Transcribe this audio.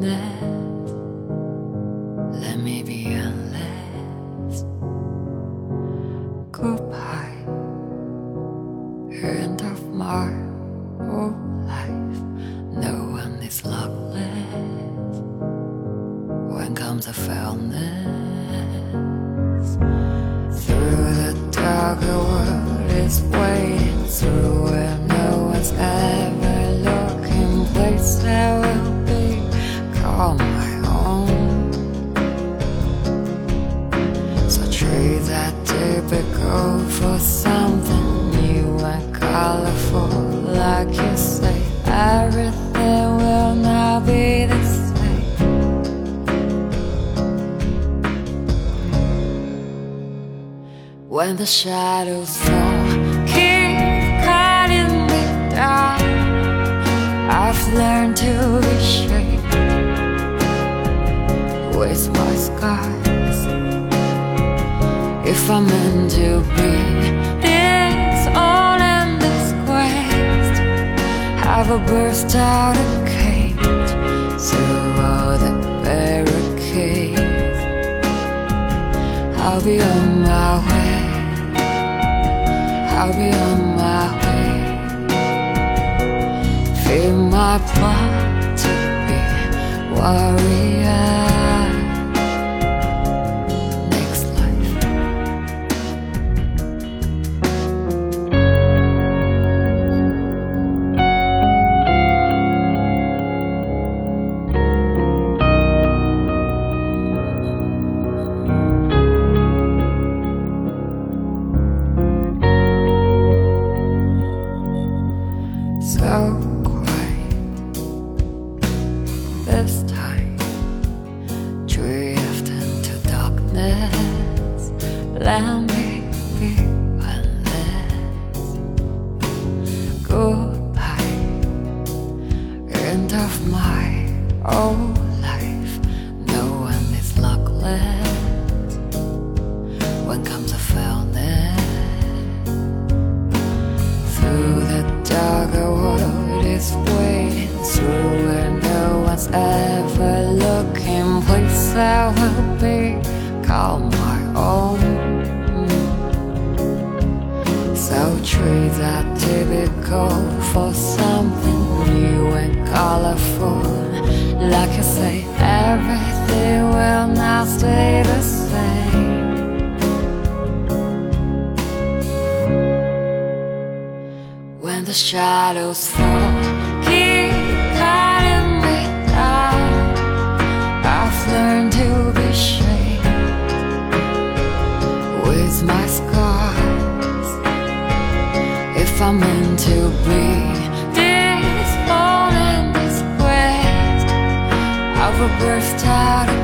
darkness. Let me be endless. Goodbye, end of my whole life. No one is luckless when comes. Through the dark, the world is waiting through where Trees typical for something new and colorful. Like you say, everything will not be the same. When the shadows fall, keep cutting me down. I've learned to be I'm meant to be this all in this quest, have a burst out a cage through all the barricades. I'll be on my way. I'll be on my way. Feel my blood to be warrior. Let me be endless. Goodbye, end of my life. No one is luckless when comes a. Through the dark, the world is waiting through where no one's ever looking. Place I will be call Trees are typical for something new and colorful. Like I say, everything will not stay the same. When the shadows fall, If I'm meant to be. This all in this quest, I will burst out of